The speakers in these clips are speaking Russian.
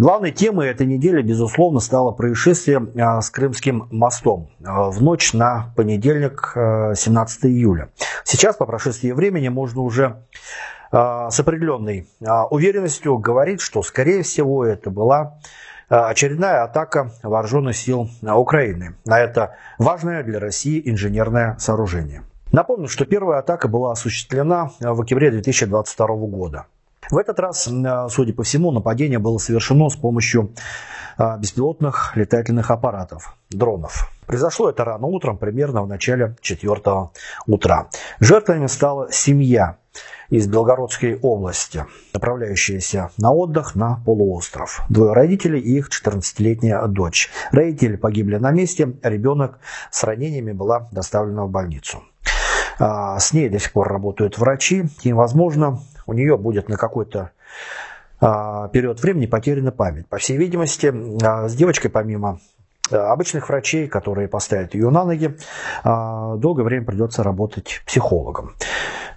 Главной темой этой недели, безусловно, стало происшествие а, с Крымским мостом а, в ночь на понедельник, 17 июля. Сейчас, по прошествии времени, можно уже с определенной уверенностью говорить, что, скорее всего, это была очередная атака вооруженных сил Украины на это важное для России инженерное сооружение. Напомню, что первая атака была осуществлена в октябре 2022 года. В этот раз, судя по всему, нападение было совершено с помощью а, беспилотных летательных аппаратов, дронов. Произошло это рано утром, примерно в начале 4 утра. Жертвами стала семья из Белгородской области, направляющаяся на отдых на полуостров. Двое родителей и их 14-летняя дочь. Родители погибли на месте, ребенок с ранениями была доставлена в больницу. А, с ней до сих пор работают врачи, и, возможно, у нее будет на какой-то а, период времени потеряна память. По всей видимости, а, с девочкой помимо обычных врачей, которые поставят ее на ноги, долгое время придется работать психологом.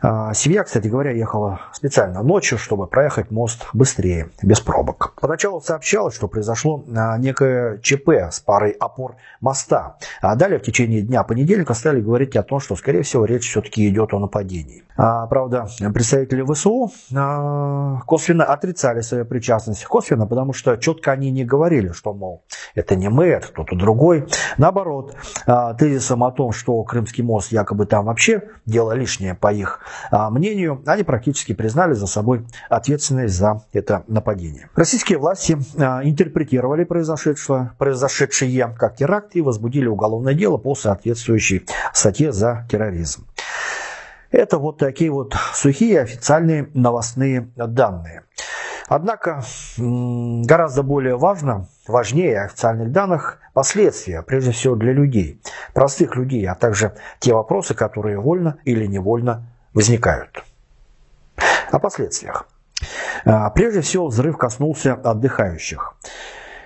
А, семья, кстати говоря, ехала специально ночью, чтобы проехать мост быстрее, без пробок. Поначалу сообщалось, что произошло а, некое ЧП с парой опор моста. А далее в течение дня понедельника стали говорить о том, что, скорее всего, речь все-таки идет о нападении. А, правда, представители ВСУ а, косвенно отрицали свою причастность. Косвенно, потому что четко они не говорили, что, мол, это не мы, это кто-то другой. Наоборот, а, тезисом о том, что Крымский мост якобы там вообще дело лишнее по их а, мнению, они практически признали за собой ответственность за это нападение. Российские власти а, интерпретировали произошедшее, произошедшее как теракт и возбудили уголовное дело по соответствующей статье за терроризм. Это вот такие вот сухие официальные новостные данные. Однако гораздо более важно, важнее официальных данных последствия, прежде всего для людей, простых людей, а также те вопросы, которые вольно или невольно возникают. О последствиях. А, прежде всего, взрыв коснулся отдыхающих.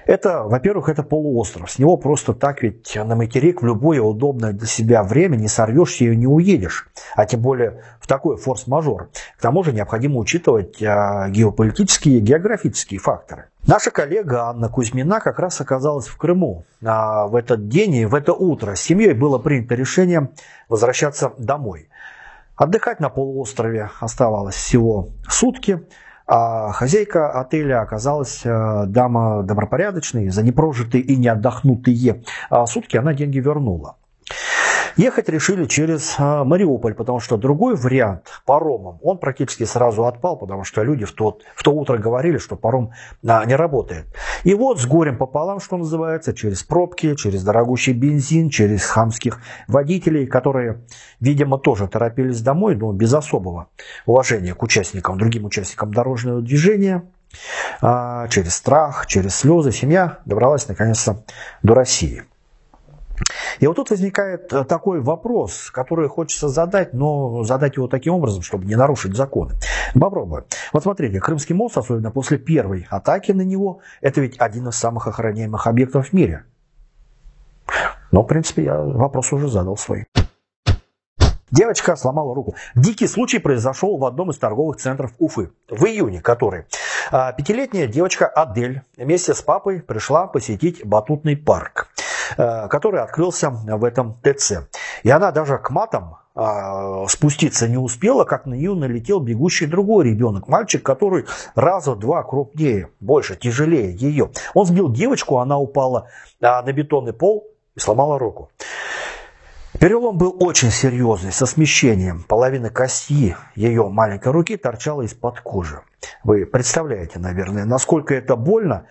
Это, во-первых, это полуостров. С него просто так ведь на материк в любое удобное для себя время не сорвешься и не уедешь. А тем более в такой форс-мажор. К тому же необходимо учитывать а, геополитические и географические факторы. Наша коллега Анна Кузьмина как раз оказалась в Крыму. А в этот день и в это утро с семьей было принято решение возвращаться домой. Отдыхать на полуострове оставалось всего сутки, а хозяйка отеля оказалась э, дама добропорядочная, за непрожитые и не отдохнутые а сутки она деньги вернула. Ехать решили через а, Мариуполь, потому что другой вариант паромом, он практически сразу отпал, потому что люди в, тот, в то утро говорили, что паром а, не работает. И вот с горем пополам, что называется, через пробки, через дорогущий бензин, через хамских водителей, которые, видимо, тоже торопились домой, но без особого уважения к участникам, другим участникам дорожного движения, а, через страх, через слезы, семья добралась наконец-то до России. И вот тут возникает э, такой вопрос, который хочется задать, но задать его таким образом, чтобы не нарушить законы. Попробуем. Вот смотрите, Крымский мост, особенно после первой атаки на него, это ведь один из самых охраняемых объектов в мире. Но, в принципе, я вопрос уже задал свой. Девочка сломала руку. Дикий случай произошел в одном из торговых центров Уфы. В июне который. А, пятилетняя девочка Адель вместе с папой пришла посетить батутный парк. Э, который открылся в этом ТЦ. И она даже к матам э, спуститься не успела, как на нее налетел бегущий другой ребенок, мальчик, который раза два крупнее, больше, тяжелее ее. Он сбил девочку, она упала э, на бетонный пол и сломала руку. Перелом был очень серьезный, со смещением. Половина кости ее маленькой руки торчала из-под кожи. Вы представляете, наверное, насколько это больно.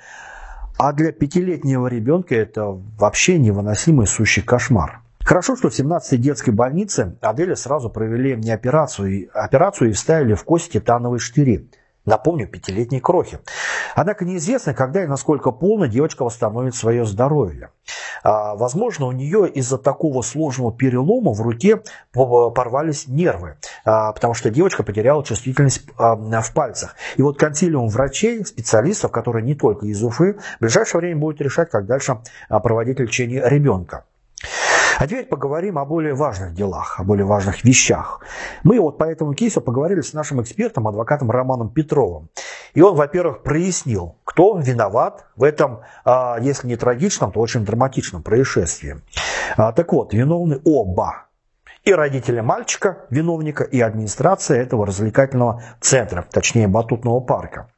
А для пятилетнего ребенка это вообще невыносимый сущий кошмар. Хорошо, что в 17-й детской больнице Аделе сразу провели не операцию, операцию и вставили в кость титановые штыри. Напомню, пятилетней крохи. Однако неизвестно, когда и насколько полно девочка восстановит свое здоровье. А, возможно, у нее из-за такого сложного перелома в руке порвались нервы, а, потому что девочка потеряла чувствительность а, в пальцах. И вот консилиум врачей, специалистов, которые не только из Уфы, в ближайшее время будет решать, как дальше проводить лечение ребенка. А теперь поговорим о более важных делах, о более важных вещах. Мы вот по этому кейсу поговорили с нашим экспертом, адвокатом Романом Петровым. И он, во-первых, прояснил, кто виноват в этом, а, если не трагичном, то очень драматичном происшествии. А, так вот, виновны оба. И родители мальчика, виновника, и администрация этого развлекательного центра, точнее батутного парка.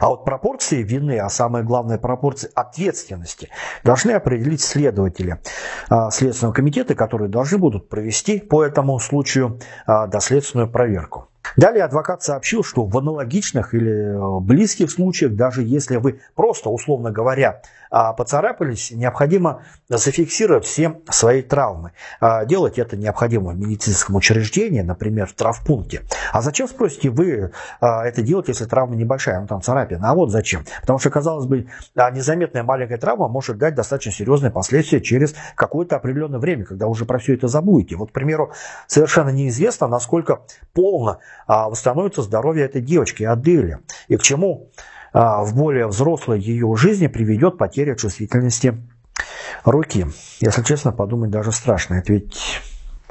А вот пропорции вины, а самое главное пропорции ответственности, должны определить следователи а, Следственного комитета, которые должны будут провести по этому случаю а, доследственную проверку. Далее адвокат сообщил, что в аналогичных или э, близких случаях, даже если вы просто, условно говоря, а, поцарапались, необходимо зафиксировать все свои травмы. А, делать это необходимо в медицинском учреждении, например, в травпункте. А зачем, спросите, вы а, это делать, если травма небольшая, ну там царапина? А вот зачем? Потому что, казалось бы, незаметная маленькая травма может дать достаточно серьезные последствия через какое-то определенное время, когда уже про все это забудете. Вот, к примеру, совершенно неизвестно, насколько полно восстановится здоровье этой девочки Адели и к чему а, в более взрослой ее жизни приведет потеря чувствительности руки. Если честно, подумать даже страшно. Это ведь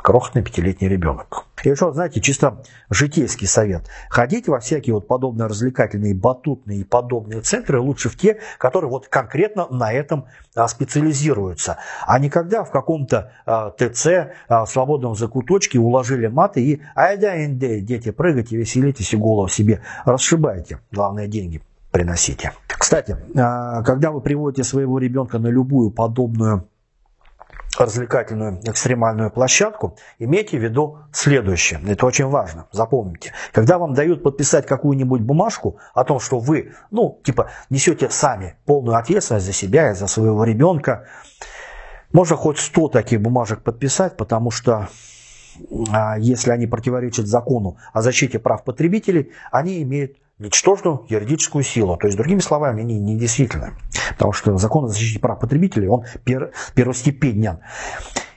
крохотный пятилетний ребенок. И еще, знаете, чисто житейский совет. Ходить во всякие вот подобные развлекательные, батутные и подобные центры лучше в те, которые вот конкретно на этом а, специализируются. А не когда в каком-то а, ТЦ а, в свободном закуточке уложили маты и айда инде, дети, прыгайте, веселитесь и голову себе расшибайте. Главное, деньги приносите. Кстати, когда вы приводите своего ребенка на любую подобную развлекательную экстремальную площадку, имейте в виду следующее. Это очень важно, запомните. Когда вам дают подписать какую-нибудь бумажку о том, что вы, ну, типа, несете сами полную ответственность за себя и за своего ребенка, можно хоть 100 таких бумажек подписать, потому что а, если они противоречат закону о защите прав потребителей, они имеют ничтожную юридическую силу. То есть, другими словами, они недействительны. Потому что закон о защите прав потребителей, он пер, первостепенен.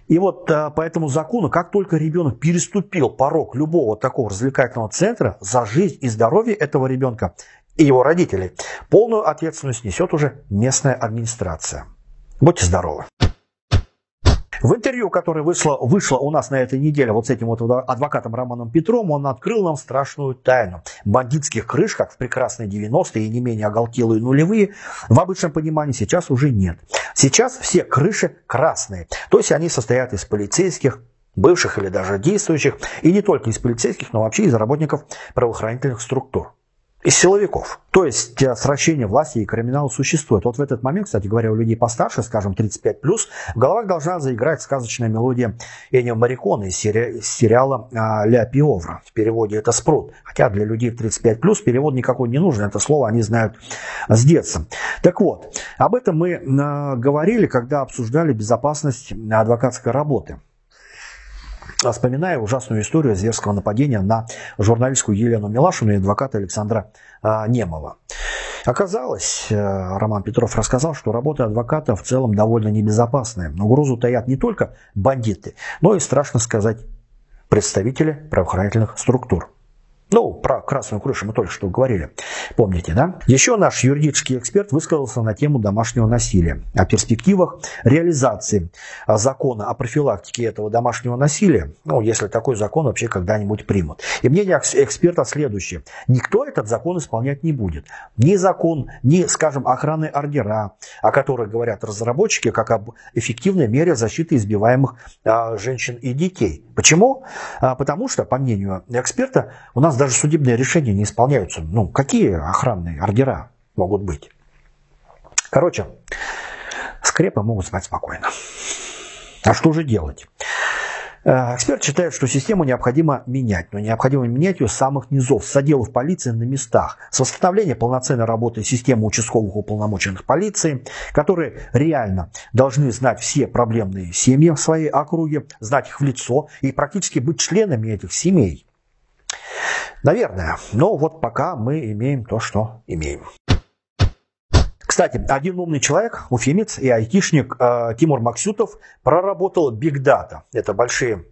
И вот э, по этому закону, как только ребенок переступил порог любого такого развлекательного центра, за жизнь и здоровье этого ребенка и его родителей полную ответственность несет уже местная администрация. Будьте здоровы! В интервью, которое вышло, вышло у нас на этой неделе вот с этим вот адвокатом Романом Петром, он открыл нам страшную тайну. Бандитских крыш, как в прекрасные 90-е и не менее оголтелые нулевые, в обычном понимании сейчас уже нет. Сейчас все крыши красные. То есть они состоят из полицейских, бывших или даже действующих, и не только из полицейских, но вообще из работников правоохранительных структур из силовиков. То есть э, сращение власти и криминала существует. Вот в этот момент, кстати говоря, у людей постарше, скажем, 35+, в головах должна заиграть сказочная мелодия Энио Марикона из, сери- из сериала а, «Ля Пиовра». В переводе это «Спрут». Хотя для людей 35+, перевод никакой не нужен. Это слово они знают с детства. Так вот, об этом мы а, говорили, когда обсуждали безопасность адвокатской работы вспоминая ужасную историю зверского нападения на журналистку Елену Милашину и адвоката Александра а, Немова. Оказалось, э, Роман Петров рассказал, что работа адвоката в целом довольно небезопасная. Угрозу таят не только бандиты, но и, страшно сказать, представители правоохранительных структур. Ну, про красную крышу мы только что говорили. Помните, да? Еще наш юридический эксперт высказался на тему домашнего насилия, о перспективах реализации закона о профилактике этого домашнего насилия, ну, если такой закон вообще когда-нибудь примут. И мнение эксперта следующее. Никто этот закон исполнять не будет. Ни закон, ни, скажем, охранные ордера, о которых говорят разработчики, как об эффективной мере защиты избиваемых а, женщин и детей. Почему? А, потому что, по мнению эксперта, у нас даже судебные решения не исполняются. Ну, какие охранные ордера могут быть? Короче, скрепы могут спать спокойно. А что же делать? Э, эксперт считает, что систему необходимо менять, но необходимо менять ее с самых низов, с отделов полиции на местах, с восстановления полноценной работы системы участковых уполномоченных полиции, которые реально должны знать все проблемные семьи в своей округе, знать их в лицо и практически быть членами этих семей. Наверное, но вот пока мы имеем то, что имеем. Кстати, один умный человек, уфимец и айтишник э, Тимур Максютов проработал Big Data. Это большие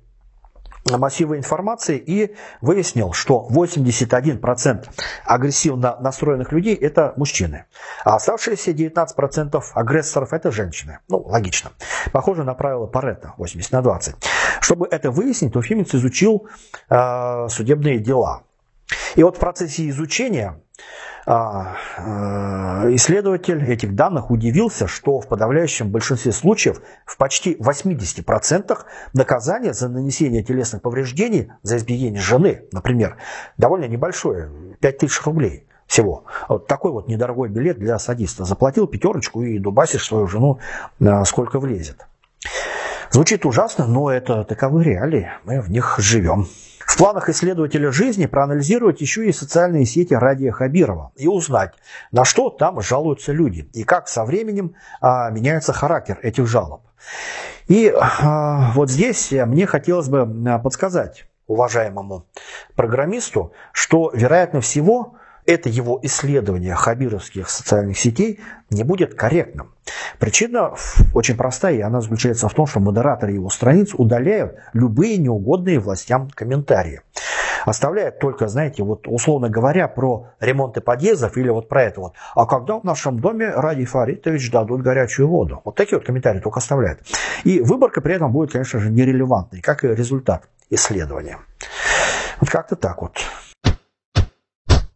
массивы информации и выяснил, что 81% агрессивно настроенных людей – это мужчины, а оставшиеся 19% агрессоров – это женщины. Ну, логично. Похоже на правило Паретта 80 на 20. Чтобы это выяснить, Уфимец изучил э, судебные дела. И вот в процессе изучения исследователь этих данных удивился, что в подавляющем большинстве случаев, в почти 80% наказание за нанесение телесных повреждений, за избиение жены, например, довольно небольшое, 5000 рублей всего. Вот такой вот недорогой билет для садиста. Заплатил пятерочку и дубасишь свою жену э, сколько влезет. Звучит ужасно, но это таковы реалии. Мы в них живем. В планах исследователя жизни проанализировать еще и социальные сети Радия Хабирова и узнать, на что там жалуются люди и как со временем а, меняется характер этих жалоб. И а, вот здесь мне хотелось бы а, подсказать уважаемому программисту, что, вероятно всего, это его исследование хабировских социальных сетей не будет корректным. Причина очень простая, и она заключается в том, что модераторы его страниц удаляют любые неугодные властям комментарии. Оставляют только, знаете, вот условно говоря, про ремонты подъездов или вот про это вот. А когда в нашем доме Ради Фаритович дадут горячую воду? Вот такие вот комментарии только оставляют. И выборка при этом будет, конечно же, нерелевантной, как и результат исследования. Вот как-то так вот.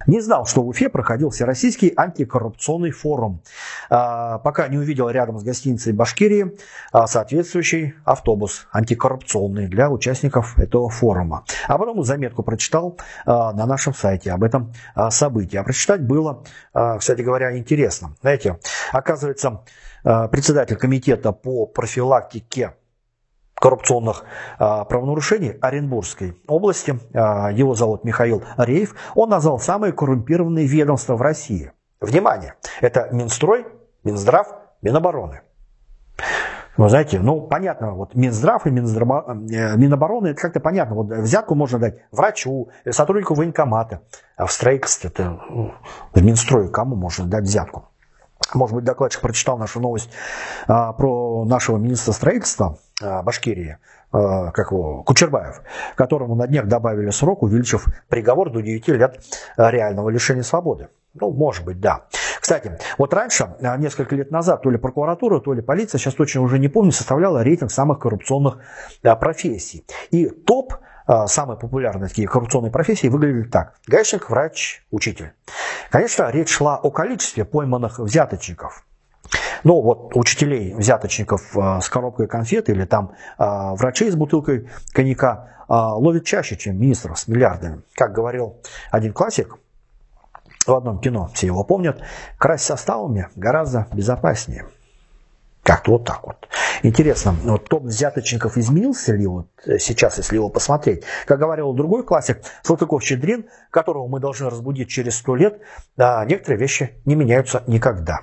Не знал, что в Уфе проходил Всероссийский антикоррупционный форум. А, пока не увидел рядом с гостиницей Башкирии а, соответствующий автобус антикоррупционный для участников этого форума. А потом заметку прочитал а, на нашем сайте об этом событии. А прочитать было, кстати говоря, интересно. Знаете, оказывается, председатель комитета по профилактике коррупционных а, правонарушений Оренбургской области. А, его зовут Михаил Рейв. Он назвал самые коррумпированные ведомства в России. Внимание! Это Минстрой, Минздрав, Минобороны. Вы знаете, ну понятно, вот Минздрав и Минздрава, э, Минобороны, это как-то понятно. Вот взятку можно дать врачу, сотруднику военкомата. А в строительстве, это, ну, в Минстрое кому можно дать взятку? Может быть, докладчик прочитал нашу новость а, про нашего министра строительства а, Башкирии, а, как его, Кучербаев, которому на днях добавили срок, увеличив приговор до 9 лет а, реального лишения свободы. Ну, может быть, да. Кстати, вот раньше, а, несколько лет назад, то ли прокуратура, то ли полиция, сейчас точно уже не помню, составляла рейтинг самых коррупционных а, профессий. И топ самые популярные такие коррупционные профессии выглядели так. Гаишник, врач, учитель. Конечно, речь шла о количестве пойманных взяточников. Ну, вот учителей, взяточников э, с коробкой конфет или там э, врачей с бутылкой коньяка э, ловят чаще, чем министров с миллиардами. Как говорил один классик в одном кино, все его помнят, красть составами гораздо безопаснее. Как-то вот так вот. Интересно, вот топ взяточников изменился ли вот э, сейчас, если его посмотреть? Как говорил другой классик, Салтыков-Щедрин, которого мы должны разбудить через сто лет, а некоторые вещи не меняются никогда.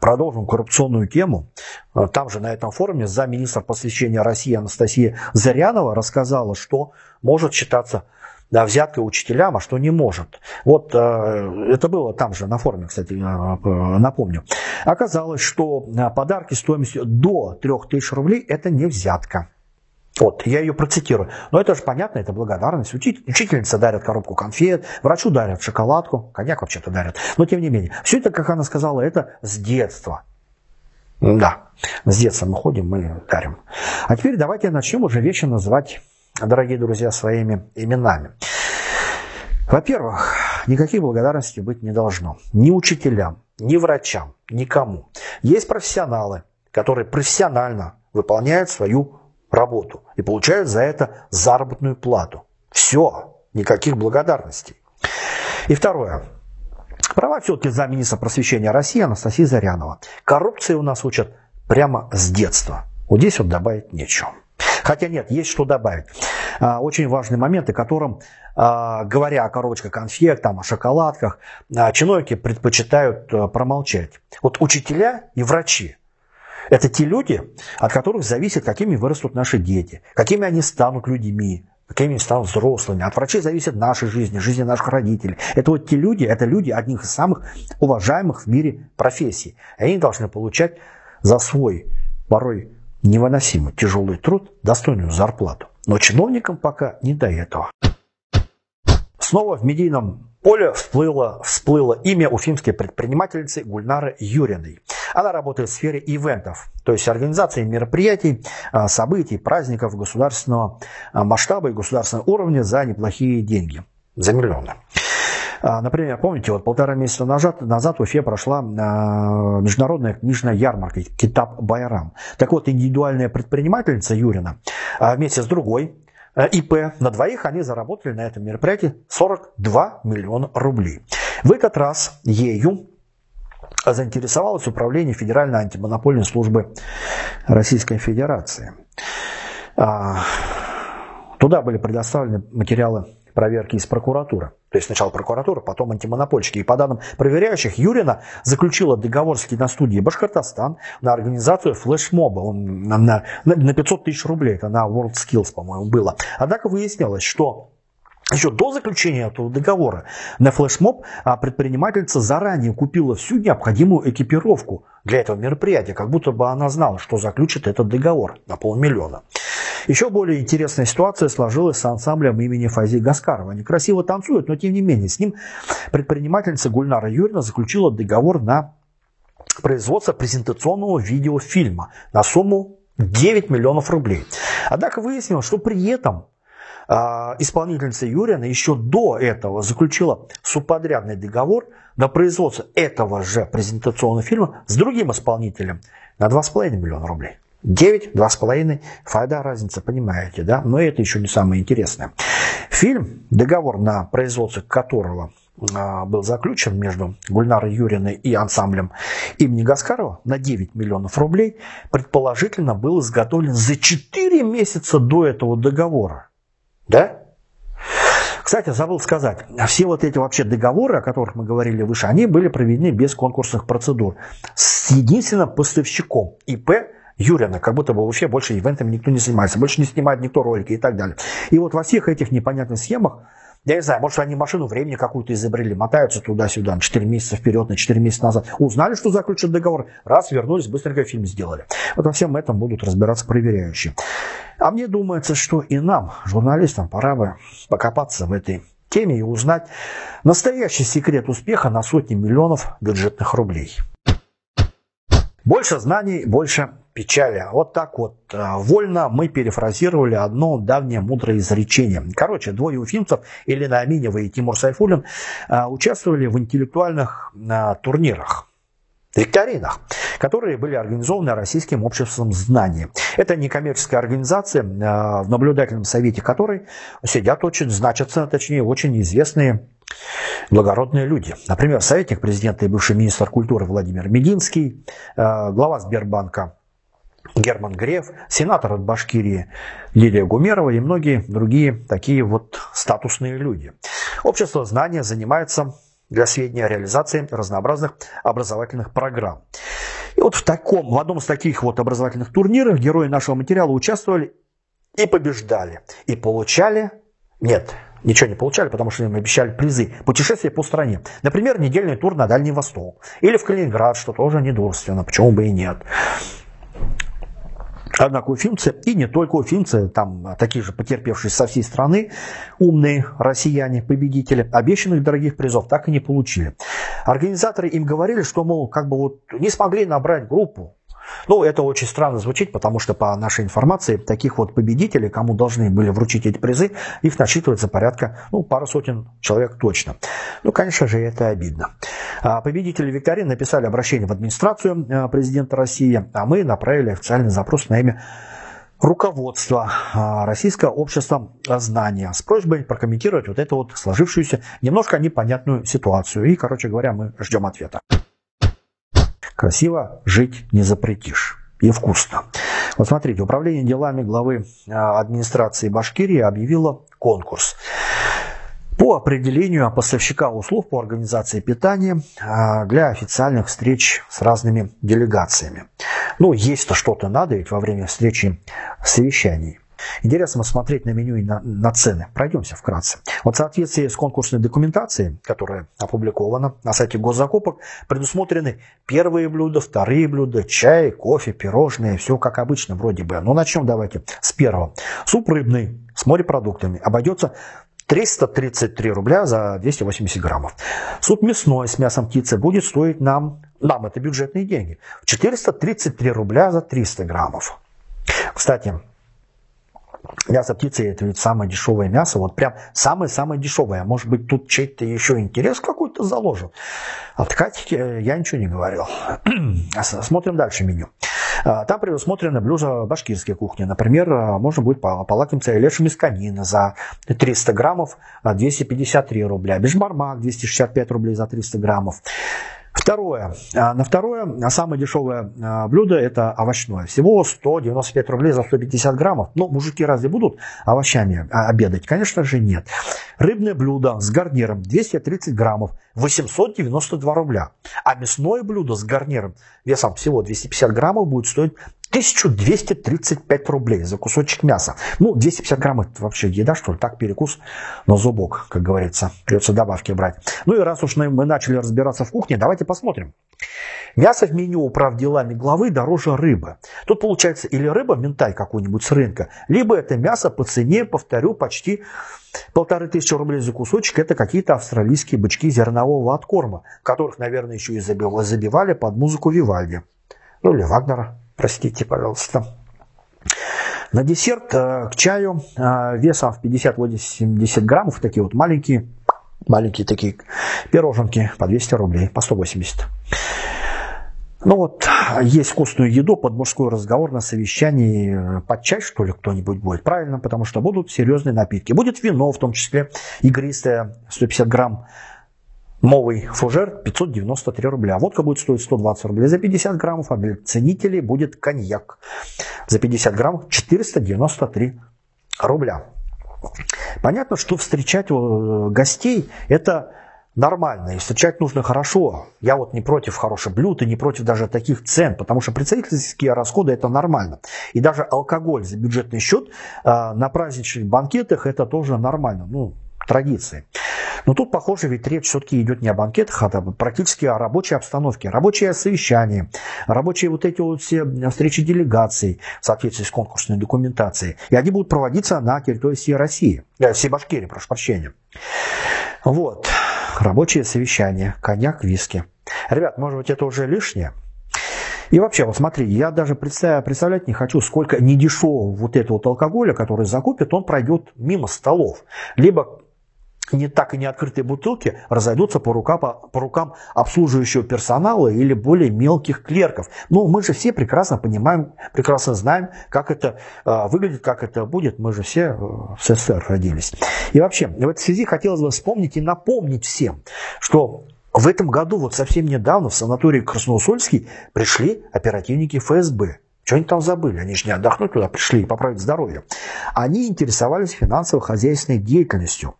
Продолжим коррупционную тему. Э, там же на этом форуме замминистра просвещения России Анастасия Зарянова рассказала, что может считаться да, взяткой учителям, а что не может. Вот э, это было там же на форуме, кстати, э, напомню. Оказалось, что э, подарки стоимостью до 3000 рублей – это не взятка. Вот, я ее процитирую. Но это же понятно, это благодарность. Учительница дарит коробку конфет, врачу дарят шоколадку, коньяк вообще-то дарят. Но тем не менее, все это, как она сказала, это с детства. Да, с детства мы ходим, мы дарим. А теперь давайте начнем уже вещи называть дорогие друзья, своими именами. Во-первых, никаких благодарностей быть не должно. Ни учителям, ни врачам, никому. Есть профессионалы, которые профессионально выполняют свою работу и получают за это заработную плату. Все, никаких благодарностей. И второе. Права все-таки замминистра просвещения России Анастасия Зарянова. Коррупции у нас учат прямо с детства. Вот здесь вот добавить нечего. Хотя нет, есть что добавить. А, очень важный момент, о котором, а, говоря о коробочках конфет, там, о шоколадках, а, чиновники предпочитают промолчать. Вот учителя и врачи – это те люди, от которых зависит, какими вырастут наши дети, какими они станут людьми, какими станут взрослыми. От врачей зависит наша жизнь, жизнь наших родителей. Это вот те люди, это люди одних из самых уважаемых в мире профессий. И они должны получать за свой порой невыносимо тяжелый труд, достойную зарплату. Но чиновникам пока не до этого. Снова в медийном поле всплыло, всплыло имя уфимской предпринимательницы Гульнары Юриной. Она работает в сфере ивентов, то есть организации мероприятий, а, событий, праздников государственного а, масштаба и государственного уровня за неплохие деньги, за миллионы. А, например, помните, вот полтора месяца назад, назад в Уфе прошла а, международная книжная ярмарка Китаб Байрам. Так вот, индивидуальная предпринимательница Юрина а, вместе с другой ИП, на двоих они заработали на этом мероприятии 42 миллиона рублей. В этот раз ею заинтересовалось управление Федеральной антимонопольной службы Российской Федерации. Туда были предоставлены материалы проверки из прокуратуры. То есть сначала прокуратура, потом антимонопольщики. И по данным проверяющих, Юрина заключила договор с киностудией «Башкортостан» на организацию флешмоба. Он на, на, на 500 тысяч рублей, это на WorldSkills, по-моему, было. Однако выяснилось, что еще до заключения этого договора на флешмоб а, предпринимательница заранее купила всю необходимую экипировку для этого мероприятия, как будто бы она знала, что заключит этот договор на полмиллиона. Еще более интересная ситуация сложилась с ансамблем имени Фази Гаскарова. Они красиво танцуют, но тем не менее с ним предпринимательница Гульнара Юрьевна заключила договор на производство презентационного видеофильма на сумму 9 миллионов рублей. Однако выяснилось, что при этом исполнительница Юрьевна еще до этого заключила субподрядный договор на производство этого же презентационного фильма с другим исполнителем на 2,5 миллиона рублей. 9, 2,5, файда разница, понимаете, да? Но это еще не самое интересное. Фильм, договор на производство которого а, был заключен между Гульнарой Юриной и ансамблем имени Гаскарова на 9 миллионов рублей, предположительно был изготовлен за 4 месяца до этого договора. Да? Кстати, забыл сказать, все вот эти вообще договоры, о которых мы говорили выше, они были проведены без конкурсных процедур. С единственным поставщиком ИП Юрина, как будто бы вообще больше ивентами никто не занимается, больше не снимает никто ролики и так далее. И вот во всех этих непонятных схемах, я не знаю, может они машину времени какую-то изобрели, мотаются туда-сюда, на 4 месяца вперед, на 4 месяца назад. Узнали, что заключен договор, раз, вернулись, быстренько фильм сделали. Вот во всем этом будут разбираться проверяющие. А мне думается, что и нам, журналистам, пора бы покопаться в этой теме и узнать настоящий секрет успеха на сотни миллионов бюджетных рублей. Больше знаний, больше печали. Вот так вот э, вольно мы перефразировали одно давнее мудрое изречение. Короче, двое уфимцев, Елена Аминева и Тимур Сайфулин, э, участвовали в интеллектуальных э, турнирах викторинах, которые были организованы Российским обществом знаний. Это некоммерческая организация, в наблюдательном совете которой сидят очень, значатся, точнее, очень известные благородные люди. Например, советник президента и бывший министр культуры Владимир Мединский, глава Сбербанка Герман Греф, сенатор от Башкирии Лилия Гумерова и многие другие такие вот статусные люди. Общество знания занимается для сведения реализации разнообразных образовательных программ. И вот в, таком, в одном из таких вот образовательных турниров герои нашего материала участвовали и побеждали, и получали, нет, ничего не получали, потому что им обещали призы. Путешествия по стране. Например, недельный тур на Дальний Восток. Или в Калининград, что тоже недурственно, почему бы и нет. Однако уфимцы, и не только уфимцы, там такие же потерпевшие со всей страны, умные россияне, победители, обещанных дорогих призов так и не получили. Организаторы им говорили, что, мол, как бы вот не смогли набрать группу, ну, это очень странно звучит, потому что по нашей информации таких вот победителей, кому должны были вручить эти призы, их насчитывается порядка, ну, пару сотен человек точно. Ну, конечно же, это обидно. А победители викторины написали обращение в администрацию а, президента России, а мы направили официальный запрос на имя руководства а, Российского общества знания с просьбой прокомментировать вот эту вот сложившуюся немножко непонятную ситуацию. И, короче говоря, мы ждем ответа. Красиво жить не запретишь. И вкусно. Вот смотрите, управление делами главы а, администрации Башкирии объявило конкурс по определению поставщика услуг по организации питания а, для официальных встреч с разными делегациями. Ну, есть-то что-то надо ведь во время встречи совещаний. Интересно смотреть на меню и на, на цены. Пройдемся вкратце. Вот в соответствии с конкурсной документацией, которая опубликована на сайте госзакупок, предусмотрены первые блюда, вторые блюда, чай, кофе, пирожные, все как обычно вроде бы. Ну, начнем давайте с первого. Суп рыбный с морепродуктами обойдется 333 рубля за 280 граммов. Суп мясной с мясом птицы будет стоить нам, нам это бюджетные деньги, 433 рубля за 300 граммов. Кстати, Мясо птицы это ведь самое дешевое мясо, вот прям самое-самое дешевое. Может быть, тут чей-то еще интерес какой-то заложен. От Катики я ничего не говорил. Смотрим дальше меню. А, там предусмотрены блюда башкирской кухни. Например, а, можно будет полакомиться лешим из конины за 300 граммов 253 рубля. Бешбармак 265 рублей за 300 граммов. Второе. А, на второе, самое дешевое а, блюдо это овощное. Всего 195 рублей за 150 граммов. Но мужики разве будут овощами а, обедать? Конечно же нет. Рыбное блюдо с гарниром 230 граммов 892 рубля. А мясное блюдо с гарниром весом всего 250 граммов будет стоить 1235 рублей за кусочек мяса. Ну, 250 грамм это вообще еда, что ли? Так, перекус на зубок, как говорится. Придется добавки брать. Ну и раз уж мы начали разбираться в кухне, давайте посмотрим. Мясо в меню управ делами главы дороже рыбы. Тут получается или рыба, ментай какой-нибудь с рынка, либо это мясо по цене, повторю, почти полторы тысячи рублей за кусочек. Это какие-то австралийские бычки зернового откорма, которых, наверное, еще и забивали под музыку Вивальди. Ну или Вагнера. Простите, пожалуйста. На десерт э, к чаю э, весом в 50-80 граммов, такие вот маленькие, маленькие такие пироженки по 200 рублей, по 180. Ну вот, есть вкусную еду под мужской разговор на совещании, под чай что ли кто-нибудь будет, правильно, потому что будут серьезные напитки. Будет вино, в том числе игристое, 150 грамм Новый фужер 593 рубля. Водка будет стоить 120 рублей за 50 граммов, а для ценителей будет коньяк за 50 граммов 493 рубля. Понятно, что встречать э, гостей это нормально, и встречать нужно хорошо. Я вот не против хороших блюд и не против даже таких цен, потому что представительские расходы это нормально. И даже алкоголь за бюджетный счет э, на праздничных банкетах это тоже нормально. Ну, традиции. Но тут, похоже, ведь речь все-таки идет не о банкетах, а практически о рабочей обстановке. Рабочее совещание, рабочие вот эти вот все встречи делегаций в соответствии с конкурсной документацией. И они будут проводиться на территории всей России, э, всей Башкирии, прошу прощения. Вот, рабочее совещание, коньяк, виски. Ребят, может быть, это уже лишнее? И вообще, вот смотри, я даже представлять, не хочу, сколько недешевого вот этого алкоголя, который закупит, он пройдет мимо столов. Либо не так и не открытые бутылки разойдутся по, рука, по, по рукам обслуживающего персонала или более мелких клерков. Но мы же все прекрасно понимаем, прекрасно знаем, как это э, выглядит, как это будет. Мы же все э, в СССР родились. И вообще, в этой связи хотелось бы вспомнить и напомнить всем, что в этом году, вот совсем недавно, в санаторий Красноусольский пришли оперативники ФСБ. Что они там забыли? Они же не отдохнуть туда пришли и поправить здоровье. Они интересовались финансово-хозяйственной деятельностью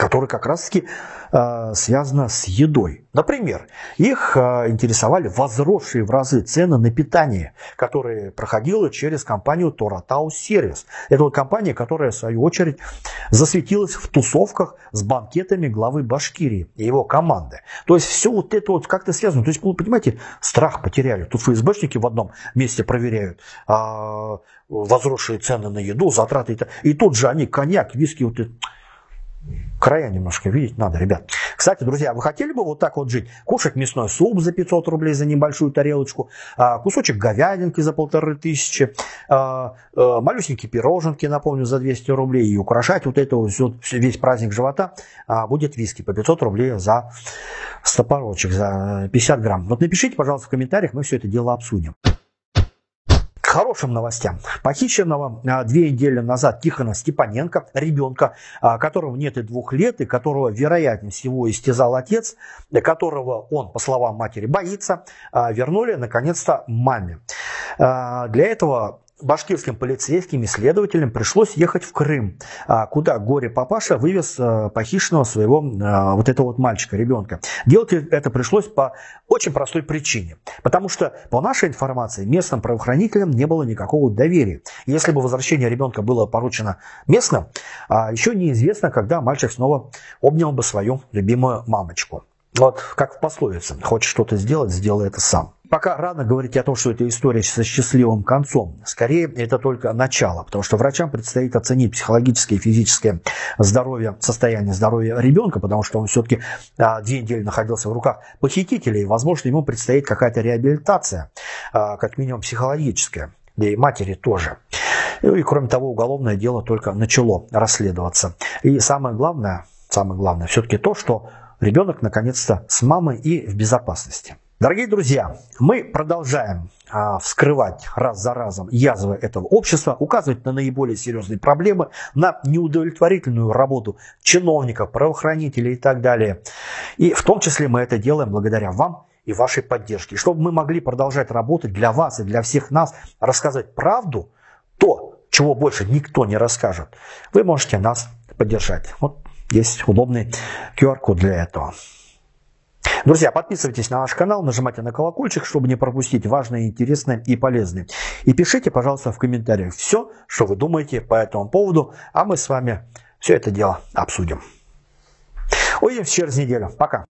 которая как раз-таки э, связана с едой. Например, их э, интересовали возросшие в разы цены на питание, которые проходила через компанию Торатау Сервис. Это вот компания, которая, в свою очередь, засветилась в тусовках с банкетами главы Башкирии и его команды. То есть все вот это вот как-то связано. То есть, понимаете, страх потеряли. Тут ФСБшники в одном месте проверяют э, возросшие цены на еду, затраты. И тут же они коньяк, виски, вот это края немножко видеть надо, ребят. Кстати, друзья, вы хотели бы вот так вот жить? Кушать мясной суп за 500 рублей за небольшую тарелочку, а, кусочек говядинки за полторы тысячи, а, а, малюсенькие пироженки, напомню, за 200 рублей и украшать вот это вот весь праздник живота будет виски по 500 рублей за стопорочек, за 50 грамм. Вот напишите, пожалуйста, в комментариях, мы все это дело обсудим хорошим новостям. Похищенного а, две недели назад Тихона Степаненко, ребенка, а, которого нет и двух лет, и которого, вероятнее всего, истязал отец, которого он, по словам матери, боится, а, вернули наконец-то маме. Для этого башкирским полицейским и следователям пришлось ехать в Крым, а, куда горе-папаша вывез а, похищенного своего а, вот этого вот мальчика, ребенка. Делать это пришлось по очень простой причине. Потому что, по нашей информации, местным правоохранителям не было никакого доверия. Если бы возвращение ребенка было поручено местным, еще неизвестно, когда мальчик снова обнял бы свою любимую мамочку. Вот как в пословице, хочешь что-то сделать, сделай это сам. Пока рано говорить о том, что эта история со счастливым концом. Скорее, это только начало, потому что врачам предстоит оценить психологическое и физическое здоровье, состояние здоровья ребенка, потому что он все-таки а, две недели находился в руках похитителей, и, возможно, ему предстоит какая-то реабилитация, а, как минимум психологическая, да и матери тоже. Ну и кроме того, уголовное дело только начало расследоваться. И самое главное, самое главное все-таки то, что ребенок наконец-то с мамой и в безопасности. Дорогие друзья, мы продолжаем а, вскрывать раз за разом язвы этого общества, указывать на наиболее серьезные проблемы, на неудовлетворительную работу чиновников, правоохранителей и так далее. И в том числе мы это делаем благодаря вам и вашей поддержке. чтобы мы могли продолжать работать для вас и для всех нас, рассказать правду, то, чего больше никто не расскажет, вы можете нас поддержать. Вот есть удобный QR-код для этого. Друзья, подписывайтесь на наш канал, нажимайте на колокольчик, чтобы не пропустить важное, интересное и полезное. И пишите, пожалуйста, в комментариях все, что вы думаете по этому поводу, а мы с вами все это дело обсудим. Увидимся через неделю. Пока.